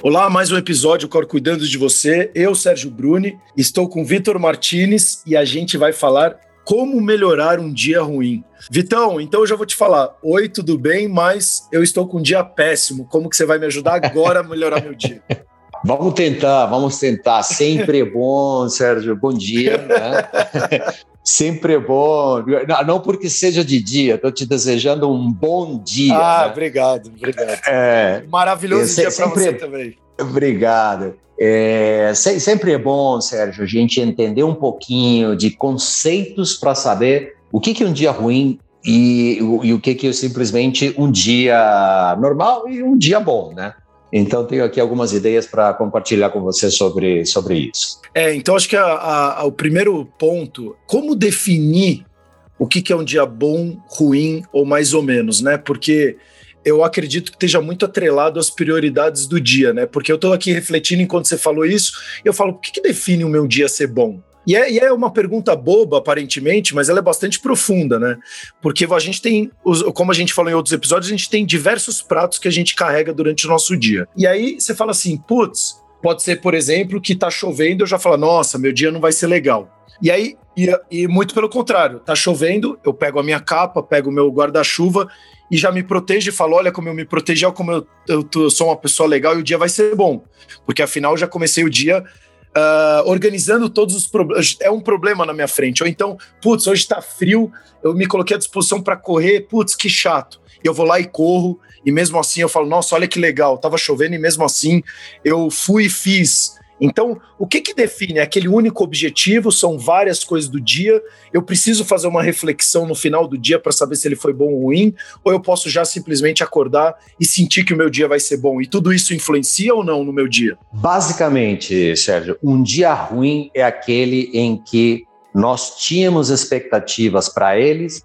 Olá, mais um episódio Cor Cuidando de Você. Eu, Sérgio Bruni, estou com Vitor Martinez e a gente vai falar como melhorar um dia ruim. Vitão, então eu já vou te falar. Oi, tudo bem? Mas eu estou com um dia péssimo. Como que você vai me ajudar agora a melhorar meu dia? Vamos tentar, vamos tentar. Sempre é bom, Sérgio. Bom dia. Né? Sempre é bom. Não porque seja de dia, estou te desejando um bom dia. Ah, né? obrigado, obrigado. É, Maravilhoso dia para você é... também. Obrigado. É, sempre é bom, Sérgio, a gente entender um pouquinho de conceitos para saber o que, que é um dia ruim e, e o que, que é simplesmente um dia normal e um dia bom, né? Então, tenho aqui algumas ideias para compartilhar com você sobre, sobre isso. É, então acho que a, a, a, o primeiro ponto, como definir o que, que é um dia bom, ruim ou mais ou menos, né? Porque eu acredito que esteja muito atrelado às prioridades do dia, né? Porque eu estou aqui refletindo enquanto você falou isso, eu falo, o que, que define o meu dia ser bom? E é, e é, uma pergunta boba, aparentemente, mas ela é bastante profunda, né? Porque a gente tem, como a gente falou em outros episódios, a gente tem diversos pratos que a gente carrega durante o nosso dia. E aí você fala assim, putz, pode ser, por exemplo, que tá chovendo, eu já falo, nossa, meu dia não vai ser legal. E aí, e, e muito pelo contrário, tá chovendo, eu pego a minha capa, pego o meu guarda-chuva e já me protejo e falo: olha como eu me protegi, olha como eu, eu, eu, sou uma pessoa legal e o dia vai ser bom. Porque afinal já comecei o dia uh, organizando todos os problemas. É um problema na minha frente. Ou então, putz, hoje está frio, eu me coloquei à disposição para correr, putz, que chato. E eu vou lá e corro, e mesmo assim eu falo, nossa, olha que legal, tava chovendo, e mesmo assim eu fui e fiz então, o que, que define? Aquele único objetivo? São várias coisas do dia? Eu preciso fazer uma reflexão no final do dia para saber se ele foi bom ou ruim? Ou eu posso já simplesmente acordar e sentir que o meu dia vai ser bom? E tudo isso influencia ou não no meu dia? Basicamente, Sérgio, um dia ruim é aquele em que nós tínhamos expectativas para eles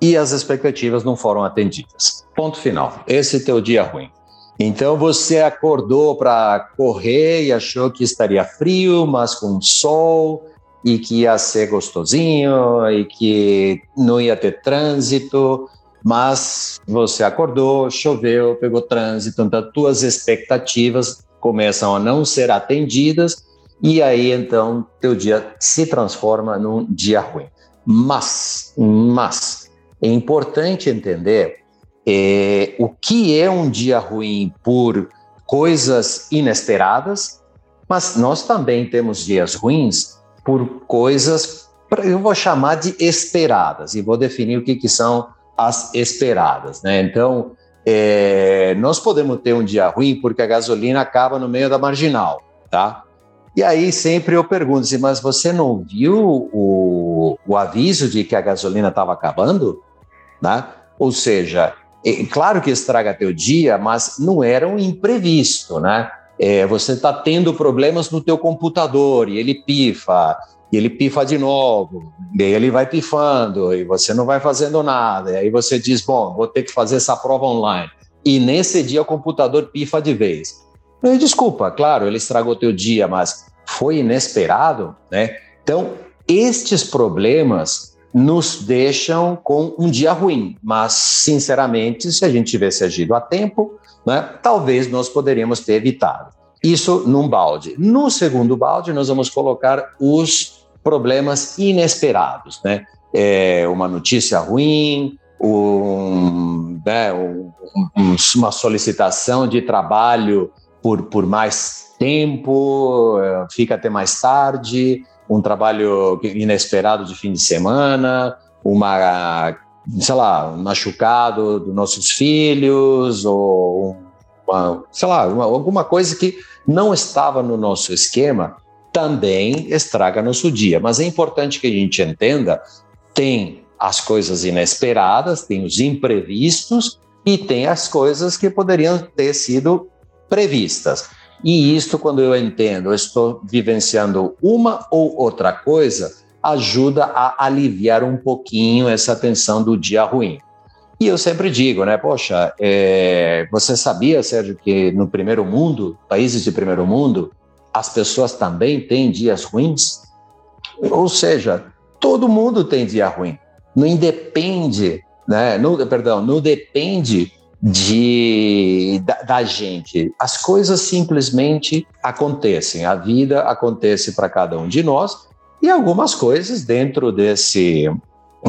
e as expectativas não foram atendidas. Ponto final. Esse teu dia ruim. Então você acordou para correr e achou que estaria frio, mas com sol e que ia ser gostosinho e que não ia ter trânsito, mas você acordou, choveu, pegou trânsito, então tuas expectativas começam a não ser atendidas e aí então teu dia se transforma num dia ruim. Mas, mas é importante entender é, o que é um dia ruim por coisas inesperadas, mas nós também temos dias ruins por coisas, eu vou chamar de esperadas, e vou definir o que, que são as esperadas. Né? Então, é, nós podemos ter um dia ruim porque a gasolina acaba no meio da marginal, tá? E aí sempre eu pergunto assim, mas você não viu o, o aviso de que a gasolina estava acabando? Né? Ou seja, é, claro que estraga teu dia, mas não era um imprevisto, né? É, você está tendo problemas no teu computador e ele pifa, e ele pifa de novo, e ele vai pifando, e você não vai fazendo nada. E aí você diz, bom, vou ter que fazer essa prova online. E nesse dia o computador pifa de vez. E, desculpa, claro, ele estragou teu dia, mas foi inesperado, né? Então, estes problemas nos deixam com um dia ruim. Mas, sinceramente, se a gente tivesse agido a tempo, né, talvez nós poderíamos ter evitado. Isso num balde. No segundo balde, nós vamos colocar os problemas inesperados, né? É uma notícia ruim, um, né, um, um, uma solicitação de trabalho por, por mais tempo, é, fica até mais tarde, um trabalho inesperado de fim de semana, uma, sei lá, um machucado dos nossos filhos, ou uma, sei lá, uma, alguma coisa que não estava no nosso esquema, também estraga nosso dia. Mas é importante que a gente entenda: tem as coisas inesperadas, tem os imprevistos e tem as coisas que poderiam ter sido previstas. E isto, quando eu entendo, eu estou vivenciando uma ou outra coisa, ajuda a aliviar um pouquinho essa tensão do dia ruim. E eu sempre digo, né, poxa, é, você sabia, Sérgio, que no primeiro mundo, países de primeiro mundo, as pessoas também têm dias ruins? Ou seja, todo mundo tem dia ruim. Não independe, né, não, perdão, não depende de da, da, gente. As coisas simplesmente acontecem, a vida acontece para cada um de nós e algumas coisas dentro desse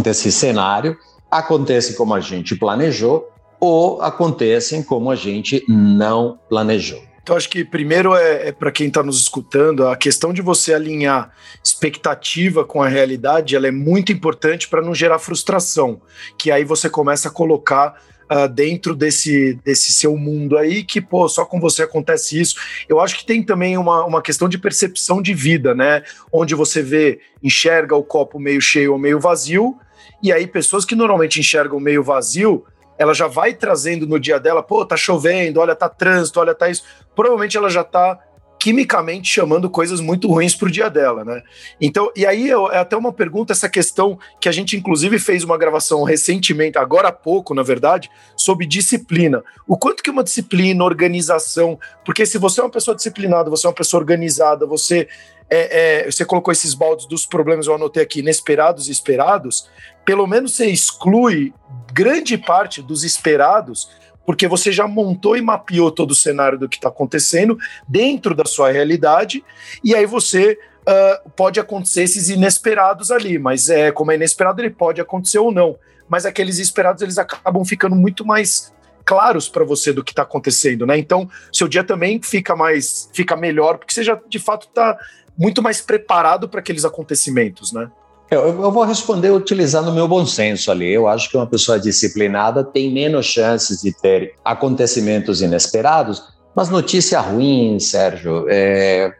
desse cenário acontecem como a gente planejou ou acontecem como a gente não planejou. Então, acho que primeiro é, é para quem está nos escutando, a questão de você alinhar expectativa com a realidade, ela é muito importante para não gerar frustração, que aí você começa a colocar uh, dentro desse, desse seu mundo aí, que, pô, só com você acontece isso. Eu acho que tem também uma, uma questão de percepção de vida, né? Onde você vê, enxerga o copo meio cheio ou meio vazio, e aí pessoas que normalmente enxergam meio vazio, ela já vai trazendo no dia dela, pô, tá chovendo, olha, tá trânsito, olha, tá isso. Provavelmente ela já tá quimicamente chamando coisas muito ruins para o dia dela, né? Então, e aí é até uma pergunta, essa questão que a gente inclusive fez uma gravação recentemente, agora há pouco, na verdade, sobre disciplina. O quanto que uma disciplina, organização, porque se você é uma pessoa disciplinada, você é uma pessoa organizada, você é, é, você colocou esses baldes dos problemas, eu anotei aqui, inesperados e esperados, pelo menos você exclui grande parte dos esperados porque você já montou e mapeou todo o cenário do que está acontecendo dentro da sua realidade, e aí você uh, pode acontecer esses inesperados ali, mas é como é inesperado, ele pode acontecer ou não. Mas aqueles esperados eles acabam ficando muito mais claros para você do que está acontecendo, né? Então, seu dia também fica mais, fica melhor, porque você já de fato está muito mais preparado para aqueles acontecimentos, né? Eu, eu, vou responder utilizando o meu bom senso ali. Eu acho que uma pessoa disciplinada tem menos chances de ter acontecimentos inesperados, mas notícia ruim, Sérgio, é,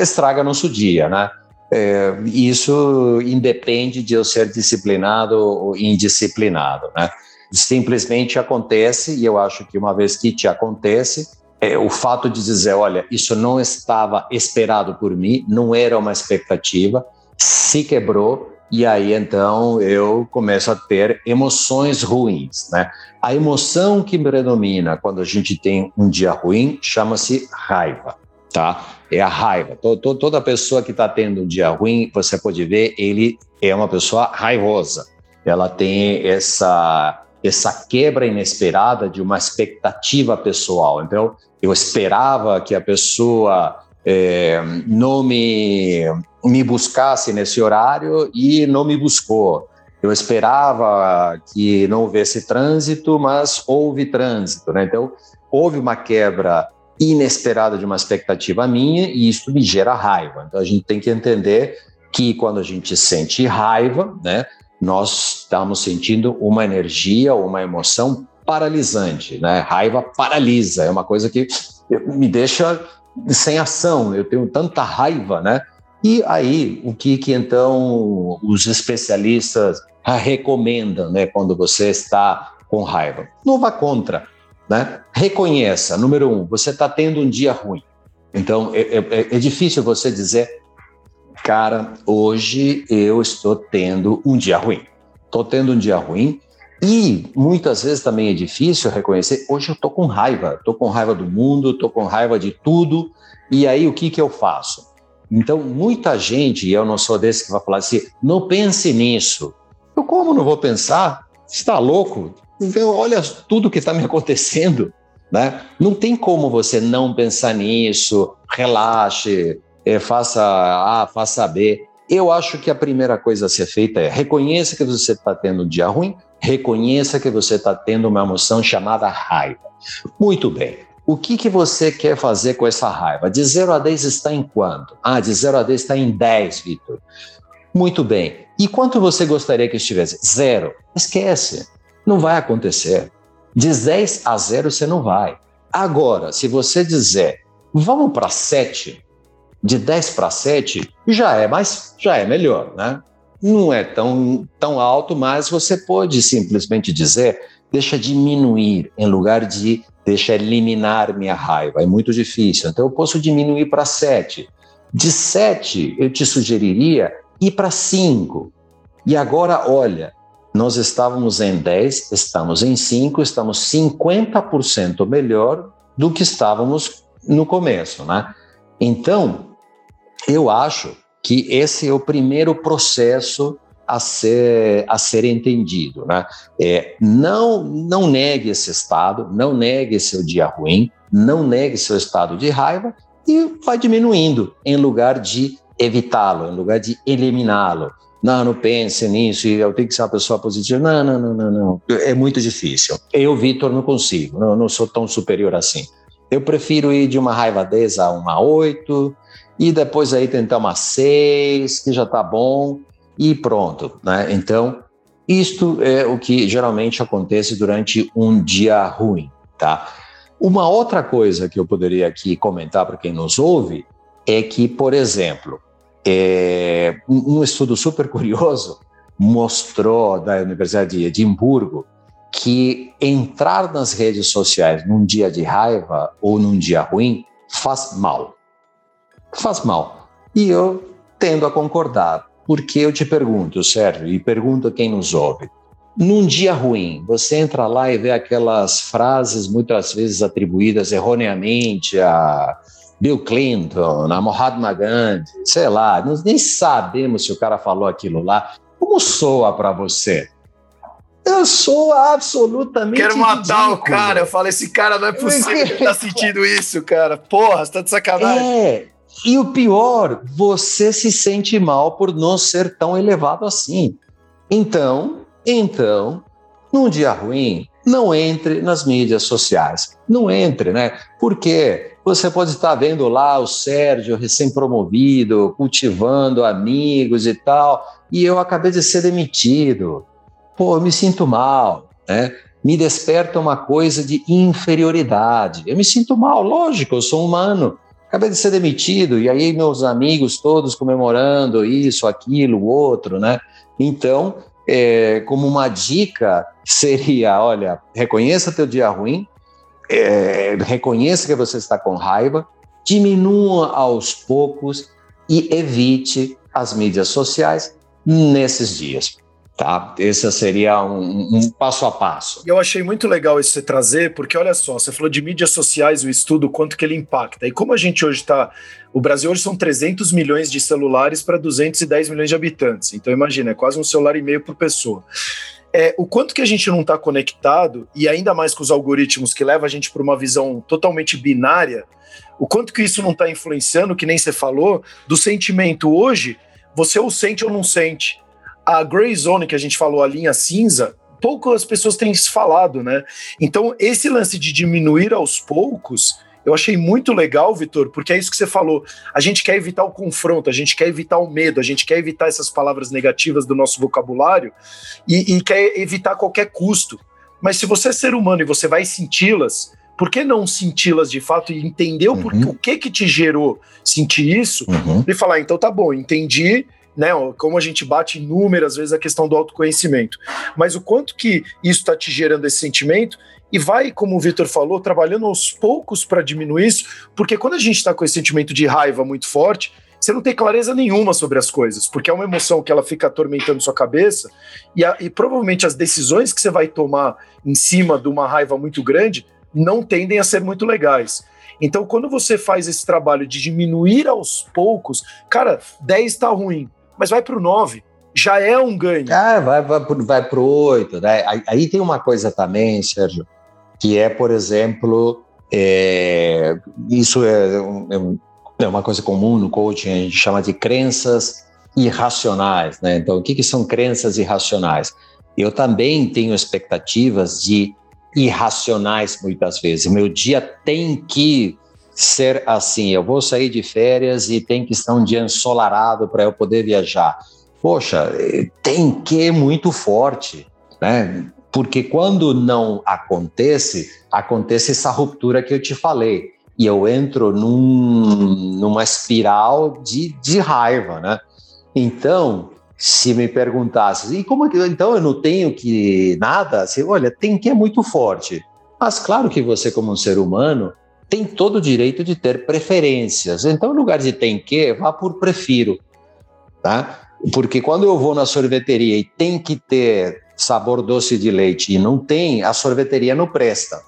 estraga nosso dia, né? É, isso independe de eu ser disciplinado ou indisciplinado, né? Simplesmente acontece, e eu acho que uma vez que te acontece, é, o fato de dizer, olha, isso não estava esperado por mim, não era uma expectativa, se quebrou e aí então eu começo a ter emoções ruins, né? A emoção que predomina quando a gente tem um dia ruim chama-se raiva, tá? É a raiva. Toda pessoa que está tendo um dia ruim, você pode ver, ele é uma pessoa raivosa. Ela tem essa essa quebra inesperada de uma expectativa pessoal. Então, eu esperava que a pessoa é, não me, me buscasse nesse horário e não me buscou. Eu esperava que não houvesse trânsito, mas houve trânsito. Né? Então, houve uma quebra inesperada de uma expectativa minha e isso me gera raiva. Então, a gente tem que entender que quando a gente sente raiva, né, nós estamos sentindo uma energia, uma emoção paralisante. Né? Raiva paralisa, é uma coisa que me deixa sem ação, eu tenho tanta raiva, né? E aí, o que, que então os especialistas recomendam, né, quando você está com raiva? Não vá contra, né? Reconheça, número um, você está tendo um dia ruim. Então, é, é, é difícil você dizer, cara, hoje eu estou tendo um dia ruim. Estou tendo um dia ruim, e muitas vezes também é difícil reconhecer. Hoje eu estou com raiva, estou com raiva do mundo, estou com raiva de tudo. E aí o que, que eu faço? Então, muita gente, e eu não sou desse que vai falar assim, não pense nisso. Eu, como não vou pensar? Está louco? Olha tudo que está me acontecendo. Né? Não tem como você não pensar nisso, relaxe, é, faça A, faça B. Eu acho que a primeira coisa a ser feita é reconheça que você está tendo um dia ruim, reconheça que você está tendo uma emoção chamada raiva. Muito bem. O que, que você quer fazer com essa raiva? De 0 a 10 está em quanto? Ah, de 0 a 10 está em 10, Vitor. Muito bem. E quanto você gostaria que estivesse? Zero. Esquece. Não vai acontecer. De 10 a 0 você não vai. Agora, se você dizer, vamos para 7, de 10 para 7, já é mais, já é melhor, né? não é tão, tão alto, mas você pode simplesmente dizer deixa diminuir em lugar de deixa eliminar minha raiva. É muito difícil. Então eu posso diminuir para 7. De 7, eu te sugeriria ir para 5. E agora, olha, nós estávamos em 10, estamos em 5, estamos 50% melhor do que estávamos no começo, né? Então, eu acho que esse é o primeiro processo a ser, a ser entendido. Né? É, não, não negue esse estado, não negue seu dia ruim, não negue seu estado de raiva e vai diminuindo em lugar de evitá-lo, em lugar de eliminá-lo. Não, não pense nisso, eu tenho que ser uma pessoa positiva. Não, não, não, não, não. É muito difícil. Eu, Vitor, não consigo, não, não sou tão superior assim. Eu prefiro ir de uma raiva 10 a uma 8 e depois aí tentar uma 6, que já está bom, e pronto. Né? Então, isto é o que geralmente acontece durante um dia ruim. Tá? Uma outra coisa que eu poderia aqui comentar para quem nos ouve é que, por exemplo, é, um estudo super curioso mostrou da Universidade de Edimburgo que entrar nas redes sociais num dia de raiva ou num dia ruim faz mal. Faz mal. E eu tendo a concordar, porque eu te pergunto, Sérgio, e pergunto a quem nos ouve. Num dia ruim, você entra lá e vê aquelas frases muitas vezes atribuídas erroneamente a Bill Clinton, a Mahatma Gandhi, sei lá, nós nem sabemos se o cara falou aquilo lá. Como soa para você? Eu sou absolutamente. Quero matar ridículo. o cara. Eu falo, esse cara não é possível que tá sentindo isso, cara. Porra, você tá de sacanagem. É. E o pior, você se sente mal por não ser tão elevado assim. Então, então, num dia ruim, não entre nas mídias sociais. Não entre, né? Porque você pode estar vendo lá o Sérgio recém-promovido, cultivando amigos e tal, e eu acabei de ser demitido. Pô, eu me sinto mal, né? Me desperta uma coisa de inferioridade. Eu me sinto mal, lógico, eu sou humano. Acabei de ser demitido, e aí meus amigos todos comemorando isso, aquilo, outro, né? Então, é, como uma dica seria, olha, reconheça teu dia ruim, é, reconheça que você está com raiva, diminua aos poucos e evite as mídias sociais nesses dias. Tá? Esse seria um, um, passo a passo. Eu achei muito legal isso você trazer, porque olha só, você falou de mídias sociais, o estudo, quanto que ele impacta. E como a gente hoje está. O Brasil hoje são 300 milhões de celulares para 210 milhões de habitantes. Então imagina, é quase um celular e meio por pessoa. É, o quanto que a gente não está conectado, e ainda mais com os algoritmos que levam a gente para uma visão totalmente binária, o quanto que isso não está influenciando, que nem você falou, do sentimento hoje, você ou sente ou não sente a gray zone que a gente falou, a linha cinza, poucas pessoas têm falado, né? Então, esse lance de diminuir aos poucos, eu achei muito legal, Vitor, porque é isso que você falou. A gente quer evitar o confronto, a gente quer evitar o medo, a gente quer evitar essas palavras negativas do nosso vocabulário e, e quer evitar qualquer custo. Mas se você é ser humano e você vai senti-las, por que não senti-las de fato e entender uhum. o, o que que te gerou sentir isso uhum. e falar, então tá bom, entendi, né? Como a gente bate inúmeras vezes a questão do autoconhecimento. Mas o quanto que isso está te gerando esse sentimento e vai, como o Vitor falou, trabalhando aos poucos para diminuir isso, porque quando a gente está com esse sentimento de raiva muito forte, você não tem clareza nenhuma sobre as coisas, porque é uma emoção que ela fica atormentando sua cabeça e, a, e provavelmente as decisões que você vai tomar em cima de uma raiva muito grande não tendem a ser muito legais. Então, quando você faz esse trabalho de diminuir aos poucos, cara, 10 está ruim, mas vai para o 9. Já é um ganho. Ah, vai, vai, vai para o 8. Né? Aí, aí, tem uma coisa também, Sérgio, que é, por exemplo, é, isso é, é, é, uma coisa comum no coaching, a gente chama de crenças irracionais. Né? Então, o que, que são crenças irracionais? Eu também tenho expectativas de irracionais muitas vezes. Meu dia tem que ser assim. Eu vou sair de férias e tem que estar um dia ensolarado para eu poder viajar. Poxa, tem que muito forte, né? Porque quando não acontece, acontece essa ruptura que eu te falei. E eu entro num, numa espiral de, de raiva, né? Então, se me perguntasse, e como que então eu não tenho que nada? Assim, olha, tem que é muito forte. Mas claro que você, como um ser humano, tem todo o direito de ter preferências. Então, no lugar de tem que, vá por prefiro, tá? Porque quando eu vou na sorveteria e tem que ter sabor doce de leite e não tem, a sorveteria não presta.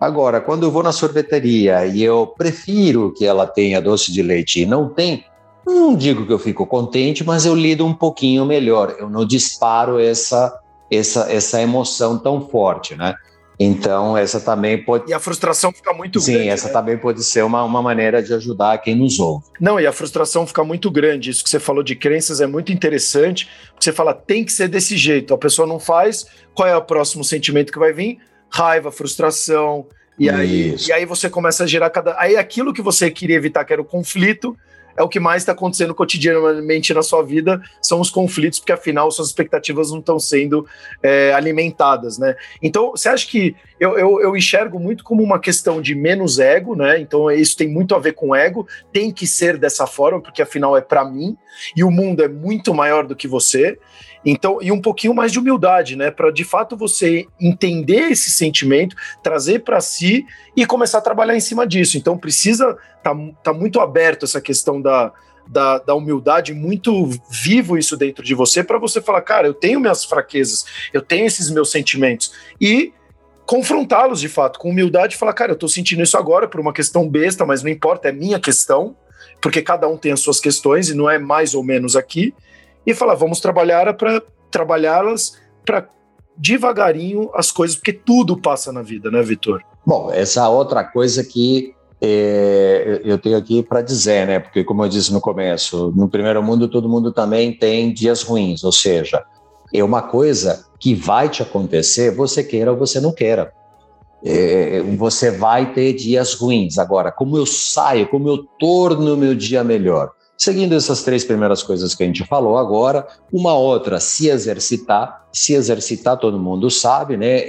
Agora, quando eu vou na sorveteria e eu prefiro que ela tenha doce de leite e não tem, não digo que eu fico contente, mas eu lido um pouquinho melhor. Eu não disparo essa essa essa emoção tão forte, né? Então, essa também pode. E a frustração fica muito Sim, grande. Sim, essa né? também pode ser uma, uma maneira de ajudar quem nos ouve. Não, e a frustração fica muito grande. Isso que você falou de crenças é muito interessante. Porque você fala, tem que ser desse jeito. A pessoa não faz, qual é o próximo sentimento que vai vir? Raiva, frustração. E aí, e aí você começa a gerar cada. Aí aquilo que você queria evitar, que era o conflito, é o que mais está acontecendo cotidianamente na sua vida, são os conflitos, porque afinal suas expectativas não estão sendo é, alimentadas, né? Então, você acha que eu, eu, eu, enxergo muito como uma questão de menos ego, né? Então, isso tem muito a ver com ego, tem que ser dessa forma, porque afinal é para mim, e o mundo é muito maior do que você. Então, e um pouquinho mais de humildade, né? Para de fato você entender esse sentimento, trazer para si e começar a trabalhar em cima disso. Então, precisa tá, tá muito aberto essa questão da, da, da, humildade, muito vivo isso dentro de você, para você falar, cara, eu tenho minhas fraquezas, eu tenho esses meus sentimentos. E confrontá-los de fato, com humildade, e falar, cara, eu tô sentindo isso agora por uma questão besta, mas não importa, é minha questão, porque cada um tem as suas questões e não é mais ou menos aqui e falar, vamos trabalhar para trabalhá-las para devagarinho as coisas, porque tudo passa na vida, né, Vitor? Bom, essa outra coisa que é, eu tenho aqui para dizer, né? Porque, como eu disse no começo, no primeiro mundo todo mundo também tem dias ruins, ou seja, é uma coisa que vai te acontecer, você queira ou você não queira. É, você vai ter dias ruins. Agora, como eu saio, como eu torno o meu dia melhor? Seguindo essas três primeiras coisas que a gente falou agora, uma outra, se exercitar. Se exercitar, todo mundo sabe, né?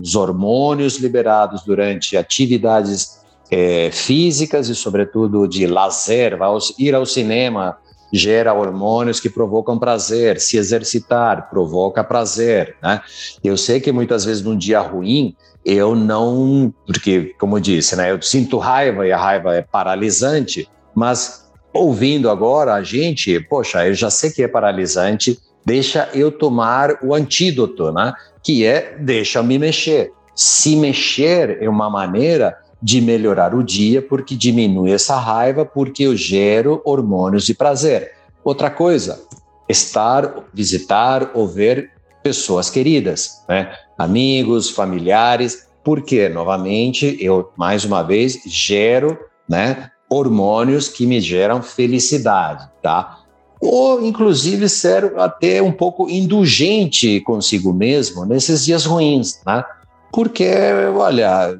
Os hormônios liberados durante atividades é, físicas e, sobretudo, de lazer, ir ao cinema gera hormônios que provocam prazer, se exercitar provoca prazer, né? Eu sei que muitas vezes num dia ruim eu não, porque como eu disse, né, eu sinto raiva e a raiva é paralisante, mas ouvindo agora a gente, poxa, eu já sei que é paralisante, deixa eu tomar o antídoto, né? Que é deixa me mexer. Se mexer é uma maneira de melhorar o dia, porque diminui essa raiva, porque eu gero hormônios de prazer. Outra coisa, estar, visitar ou ver pessoas queridas, né? Amigos, familiares, porque novamente eu mais uma vez gero, né, hormônios que me geram felicidade, tá? Ou, inclusive, ser até um pouco indulgente consigo mesmo nesses dias ruins, né? Porque, olha,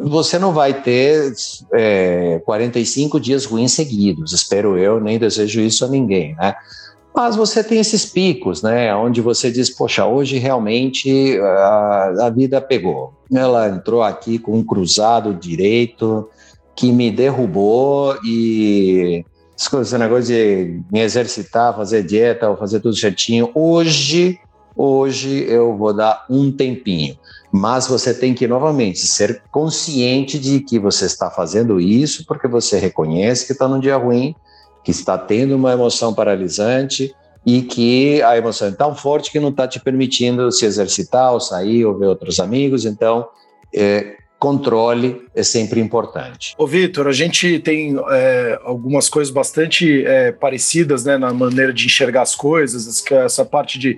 você não vai ter é, 45 dias ruins seguidos, espero eu, nem desejo isso a ninguém, né? Mas você tem esses picos, né? Onde você diz, poxa, hoje realmente a, a vida pegou. Ela entrou aqui com um cruzado direito, que me derrubou e esse negócio de me exercitar, fazer dieta ou fazer tudo certinho, hoje, hoje eu vou dar um tempinho. Mas você tem que, novamente, ser consciente de que você está fazendo isso porque você reconhece que está num dia ruim, que está tendo uma emoção paralisante e que a emoção é tão forte que não está te permitindo se exercitar ou sair ou ver outros amigos. Então, é, controle é sempre importante. Ô, Vitor, a gente tem é, algumas coisas bastante é, parecidas né, na maneira de enxergar as coisas, essa parte de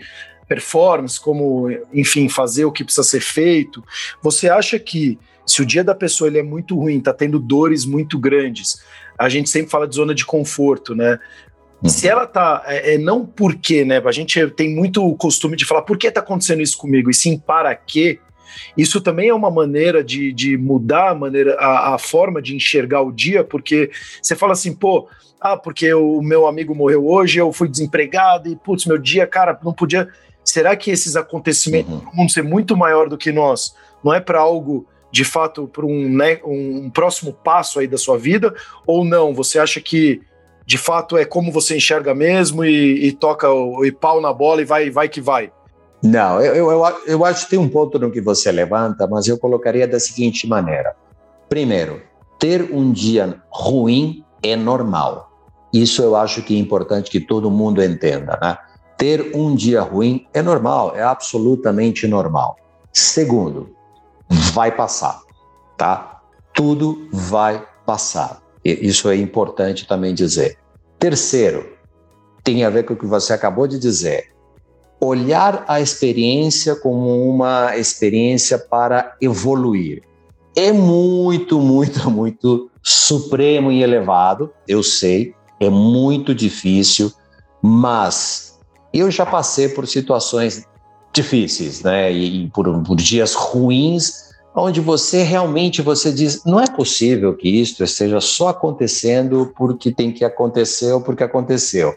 performance, como, enfim, fazer o que precisa ser feito. Você acha que se o dia da pessoa ele é muito ruim, está tendo dores muito grandes, a gente sempre fala de zona de conforto, né? Uhum. Se ela tá, é, é, não por quê, né? A gente tem muito o costume de falar por que tá acontecendo isso comigo, e sim para quê. Isso também é uma maneira de, de mudar a, maneira, a, a forma de enxergar o dia, porque você fala assim, pô, ah, porque o meu amigo morreu hoje, eu fui desempregado e, putz, meu dia, cara, não podia. Será que esses acontecimentos uhum. vão ser muito maior do que nós? Não é para algo, de fato, para um, né, um próximo passo aí da sua vida? Ou não? Você acha que, de fato, é como você enxerga mesmo e, e toca o e pau na bola e vai, vai que vai? Não, eu, eu, eu acho que tem um ponto no que você levanta, mas eu colocaria da seguinte maneira. Primeiro, ter um dia ruim é normal. Isso eu acho que é importante que todo mundo entenda, né? Ter um dia ruim é normal, é absolutamente normal. Segundo, vai passar, tá? Tudo vai passar. Isso é importante também dizer. Terceiro, tem a ver com o que você acabou de dizer. Olhar a experiência como uma experiência para evoluir. É muito, muito, muito supremo e elevado, eu sei, é muito difícil, mas eu já passei por situações difíceis, né? E, por, por dias ruins onde você realmente você diz não é possível que isto esteja só acontecendo porque tem que acontecer ou porque aconteceu.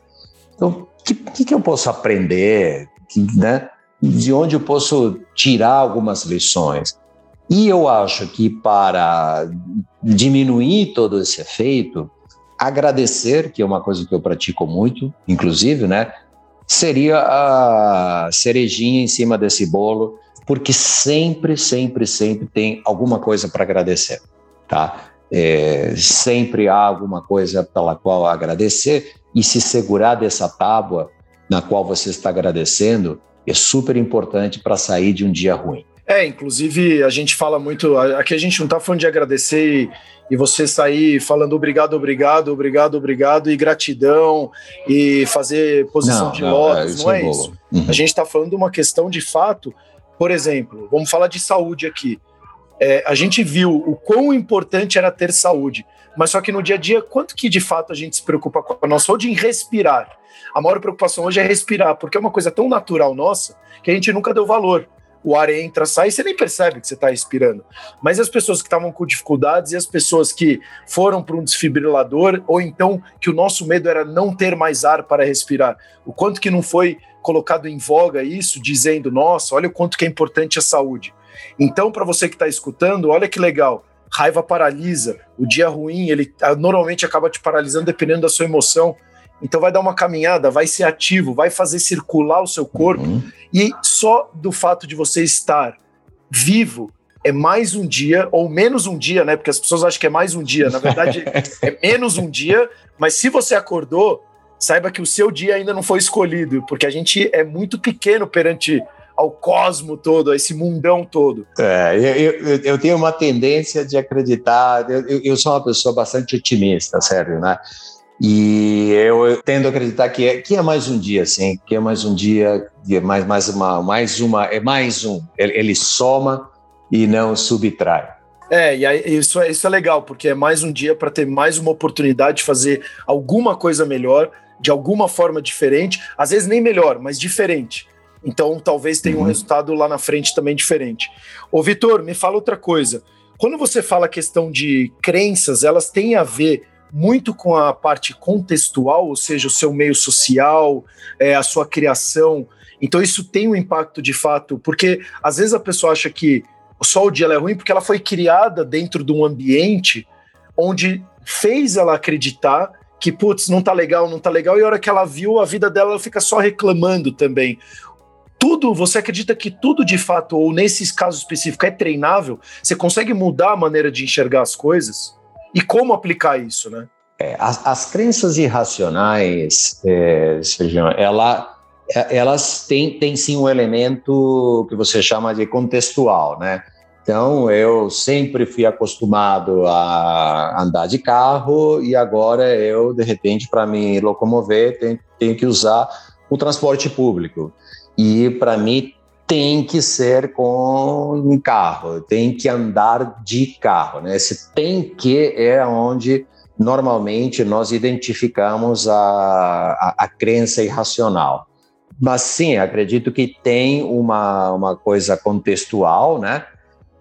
Então, o que, que, eu posso aprender? Que, né? De onde eu posso tirar algumas lições? E eu acho que para diminuir todo esse efeito, agradecer, que é uma coisa que eu pratico muito, inclusive, né? Seria a cerejinha em cima desse bolo porque sempre, sempre, sempre tem alguma coisa para agradecer, tá? É, sempre há alguma coisa pela qual agradecer e se segurar dessa tábua na qual você está agradecendo é super importante para sair de um dia ruim. É, inclusive a gente fala muito, aqui a gente não está falando de agradecer e, e, você sair falando obrigado, obrigado, obrigado, obrigado e gratidão e fazer posição não, de não, lotos, é, não é, é isso. Uhum. A gente está falando de uma questão de fato por exemplo, vamos falar de saúde aqui. É, a gente viu o quão importante era ter saúde, mas só que no dia a dia, quanto que de fato a gente se preocupa com a nossa saúde em respirar? A maior preocupação hoje é respirar, porque é uma coisa tão natural nossa que a gente nunca deu valor. O ar entra, sai, você nem percebe que você está respirando. Mas as pessoas que estavam com dificuldades e as pessoas que foram para um desfibrilador, ou então que o nosso medo era não ter mais ar para respirar, o quanto que não foi colocado em voga isso, dizendo: nossa, olha o quanto que é importante a saúde. Então, para você que está escutando, olha que legal. Raiva paralisa, o dia ruim, ele ah, normalmente acaba te paralisando dependendo da sua emoção. Então vai dar uma caminhada, vai ser ativo, vai fazer circular o seu corpo. Uhum. E só do fato de você estar vivo é mais um dia, ou menos um dia, né? Porque as pessoas acham que é mais um dia. Na verdade, é menos um dia, mas se você acordou, saiba que o seu dia ainda não foi escolhido, porque a gente é muito pequeno perante ao cosmo todo, a esse mundão todo. É, eu, eu, eu tenho uma tendência de acreditar, eu, eu sou uma pessoa bastante otimista, sério, né? E eu tendo a acreditar que é, que é mais um dia, sim, que é mais um dia, é mais, mais, uma, mais uma, é mais um. Ele, ele soma e não subtrai. É, e aí, isso, é, isso é legal, porque é mais um dia para ter mais uma oportunidade de fazer alguma coisa melhor de alguma forma diferente, às vezes nem melhor, mas diferente. Então, talvez tenha um uhum. resultado lá na frente também diferente. Ô, Vitor, me fala outra coisa. Quando você fala a questão de crenças, elas têm a ver muito com a parte contextual, ou seja, o seu meio social, é, a sua criação. Então, isso tem um impacto de fato, porque às vezes a pessoa acha que só o dia é ruim porque ela foi criada dentro de um ambiente onde fez ela acreditar que, putz, não tá legal, não tá legal, e a hora que ela viu, a vida dela fica só reclamando também. Tudo, você acredita que tudo de fato, ou nesses casos específicos, é treinável? Você consegue mudar a maneira de enxergar as coisas? E como aplicar isso, né? É, as, as, crenças irracionais, é, Sergião, ela, é, elas têm, têm sim um elemento que você chama de contextual, né? Então, eu sempre fui acostumado a andar de carro e agora eu, de repente, para me locomover, tenho, tenho que usar o transporte público. E para mim tem que ser com um carro, tem que andar de carro. Né? Esse tem que é onde normalmente nós identificamos a, a, a crença irracional. Mas sim, acredito que tem uma, uma coisa contextual, né?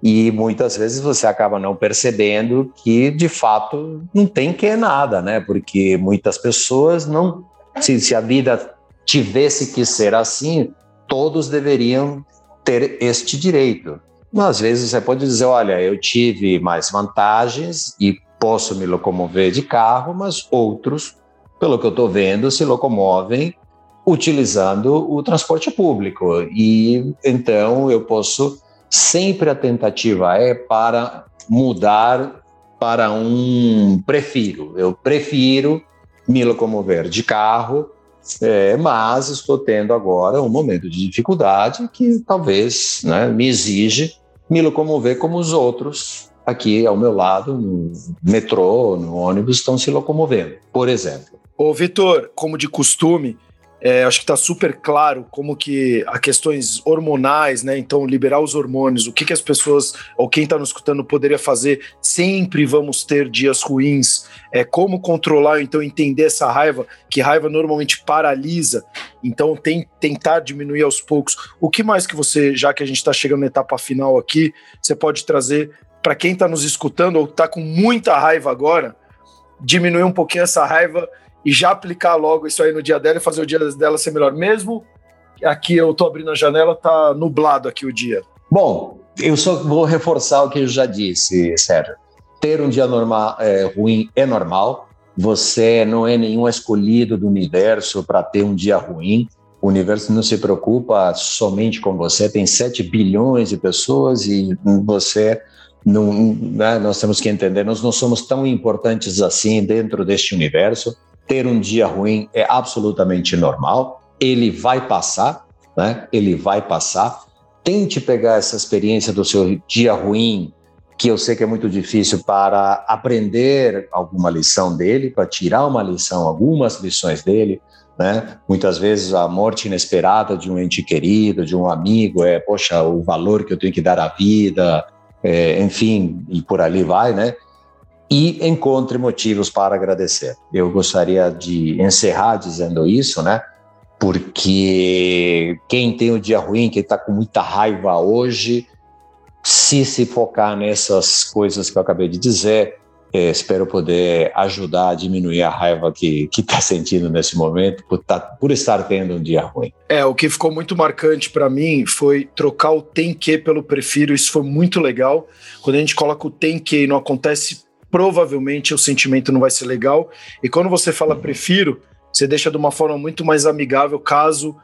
E muitas vezes você acaba não percebendo que, de fato, não tem que nada, né? Porque muitas pessoas não. Se, se a vida tivesse que ser assim, todos deveriam ter este direito. Mas, às vezes você pode dizer: olha, eu tive mais vantagens e posso me locomover de carro, mas outros, pelo que eu estou vendo, se locomovem utilizando o transporte público. E então eu posso sempre a tentativa é para mudar para um prefiro. Eu prefiro me locomover de carro, é, mas estou tendo agora um momento de dificuldade que talvez né, me exige me locomover como os outros aqui ao meu lado, no metrô, no ônibus, estão se locomovendo, por exemplo. Ô, Vitor, como de costume, é, acho que está super claro como que as questões hormonais, né? Então, liberar os hormônios, o que, que as pessoas, ou quem está nos escutando, poderia fazer. Sempre vamos ter dias ruins. É, como controlar, então, entender essa raiva, que raiva normalmente paralisa. Então, tem, tentar diminuir aos poucos. O que mais que você, já que a gente está chegando na etapa final aqui, você pode trazer para quem está nos escutando ou está com muita raiva agora, diminuir um pouquinho essa raiva e já aplicar logo isso aí no dia dela e fazer o dia dela ser melhor. Mesmo aqui eu tô abrindo a janela, tá nublado aqui o dia. Bom, eu só vou reforçar o que eu já disse, Sérgio. Ter um dia normal, é, ruim é normal. Você não é nenhum escolhido do universo para ter um dia ruim. O universo não se preocupa somente com você. Tem 7 bilhões de pessoas e você não, né, nós temos que entender, nós não somos tão importantes assim dentro deste universo ter um dia ruim é absolutamente normal, ele vai passar, né? Ele vai passar. Tente pegar essa experiência do seu dia ruim, que eu sei que é muito difícil, para aprender alguma lição dele, para tirar uma lição, algumas lições dele. Né? Muitas vezes a morte inesperada de um ente querido, de um amigo, é, poxa, o valor que eu tenho que dar à vida, é, enfim, e por ali vai, né? E encontre motivos para agradecer. Eu gostaria de encerrar dizendo isso, né? Porque quem tem o dia ruim, quem está com muita raiva hoje, se se focar nessas coisas que eu acabei de dizer, é, espero poder ajudar a diminuir a raiva que está sentindo nesse momento por, tá, por estar tendo um dia ruim. É, o que ficou muito marcante para mim foi trocar o tem que pelo prefiro. Isso foi muito legal. Quando a gente coloca o tem que e não acontece provavelmente o sentimento não vai ser legal. E quando você fala prefiro, você deixa de uma forma muito mais amigável, caso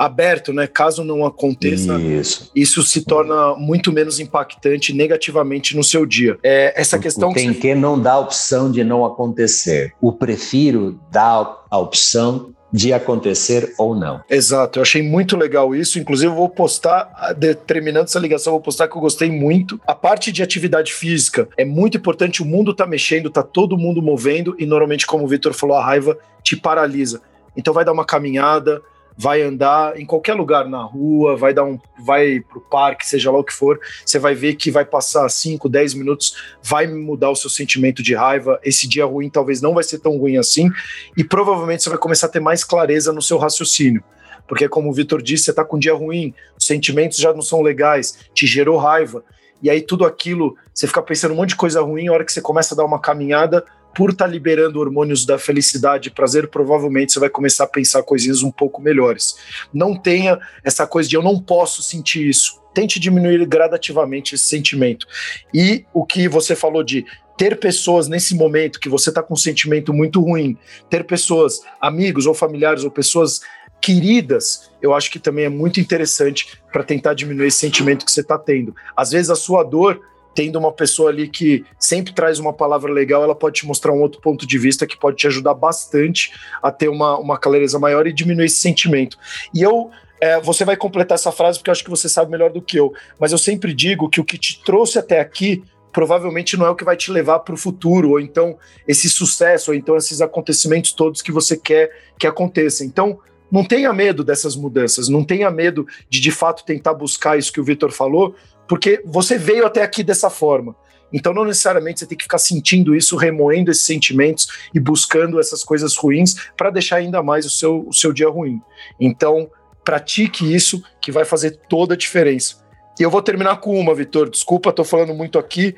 aberto, né? Caso não aconteça, isso, isso se torna muito menos impactante negativamente no seu dia. É, essa questão tem que, que não dá opção de não acontecer. O prefiro dá a opção de acontecer ou não. Exato, eu achei muito legal isso. Inclusive, eu vou postar, terminando essa ligação, vou postar que eu gostei muito. A parte de atividade física é muito importante. O mundo tá mexendo, tá todo mundo movendo, e normalmente, como o Vitor falou, a raiva te paralisa. Então, vai dar uma caminhada, vai andar em qualquer lugar na rua, vai dar um, vai pro parque, seja lá o que for, você vai ver que vai passar 5, 10 minutos, vai mudar o seu sentimento de raiva. Esse dia ruim talvez não vai ser tão ruim assim, e provavelmente você vai começar a ter mais clareza no seu raciocínio. Porque, como o Vitor disse, você está com um dia ruim, os sentimentos já não são legais, te gerou raiva, e aí tudo aquilo, você fica pensando um monte de coisa ruim, a hora que você começa a dar uma caminhada, por estar tá liberando hormônios da felicidade e prazer, provavelmente você vai começar a pensar coisinhas um pouco melhores. Não tenha essa coisa de eu não posso sentir isso. Tente diminuir gradativamente esse sentimento. E o que você falou de ter pessoas nesse momento que você está com um sentimento muito ruim, ter pessoas, amigos ou familiares ou pessoas queridas, eu acho que também é muito interessante para tentar diminuir esse sentimento que você está tendo. Às vezes a sua dor tendo uma pessoa ali que sempre traz uma palavra legal, ela pode te mostrar um outro ponto de vista que pode te ajudar bastante a ter uma, uma clareza maior e diminuir esse sentimento. E eu. É, você vai completar essa frase porque eu acho que você sabe melhor do que eu, mas eu sempre digo que o que te trouxe até aqui provavelmente não é o que vai te levar para o futuro, ou então esse sucesso, ou então esses acontecimentos todos que você quer que aconteçam. Então, não tenha medo dessas mudanças, não tenha medo de de fato tentar buscar isso que o Vitor falou, porque você veio até aqui dessa forma. Então, não necessariamente você tem que ficar sentindo isso, remoendo esses sentimentos e buscando essas coisas ruins para deixar ainda mais o seu, o seu dia ruim. Então, pratique isso, que vai fazer toda a diferença. E eu vou terminar com uma, Vitor. Desculpa, estou falando muito aqui,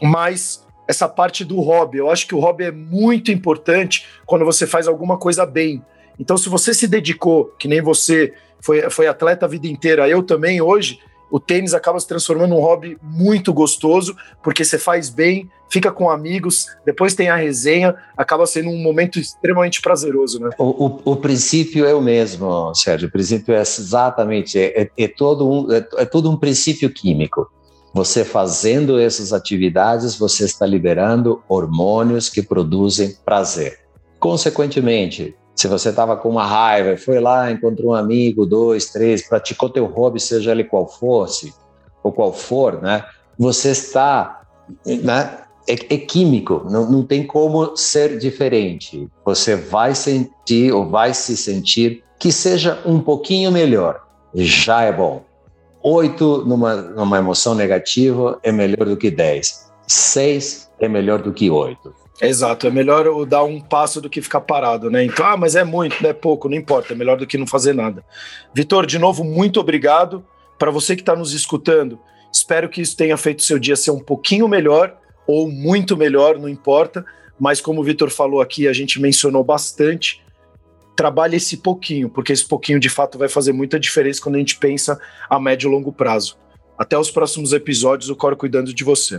mas essa parte do hobby. Eu acho que o hobby é muito importante quando você faz alguma coisa bem. Então, se você se dedicou, que nem você foi, foi atleta a vida inteira, eu também hoje, o tênis acaba se transformando num hobby muito gostoso, porque você faz bem, fica com amigos, depois tem a resenha, acaba sendo um momento extremamente prazeroso, né? O, o, o princípio é o mesmo, Sérgio. O princípio é exatamente, é, é, é todo, um, é, é todo um princípio químico. Você fazendo essas atividades, você está liberando hormônios que produzem prazer. Consequentemente, se você estava com uma raiva, foi lá, encontrou um amigo, dois, três, praticou teu hobby, seja ele qual fosse, ou qual for, né? Você está né, é, é químico, não, não tem como ser diferente. Você vai sentir ou vai se sentir que seja um pouquinho melhor, já é bom. Oito numa, numa emoção negativa é melhor do que dez. Seis é melhor do que oito. Exato, é melhor dar um passo do que ficar parado, né? Então, ah, mas é muito, é pouco, não importa, é melhor do que não fazer nada. Vitor, de novo, muito obrigado. Para você que está nos escutando, espero que isso tenha feito seu dia ser um pouquinho melhor ou muito melhor, não importa. Mas como o Vitor falou aqui, a gente mencionou bastante. Trabalhe esse pouquinho, porque esse pouquinho de fato vai fazer muita diferença quando a gente pensa a médio e longo prazo. Até os próximos episódios, o Coro cuidando de você.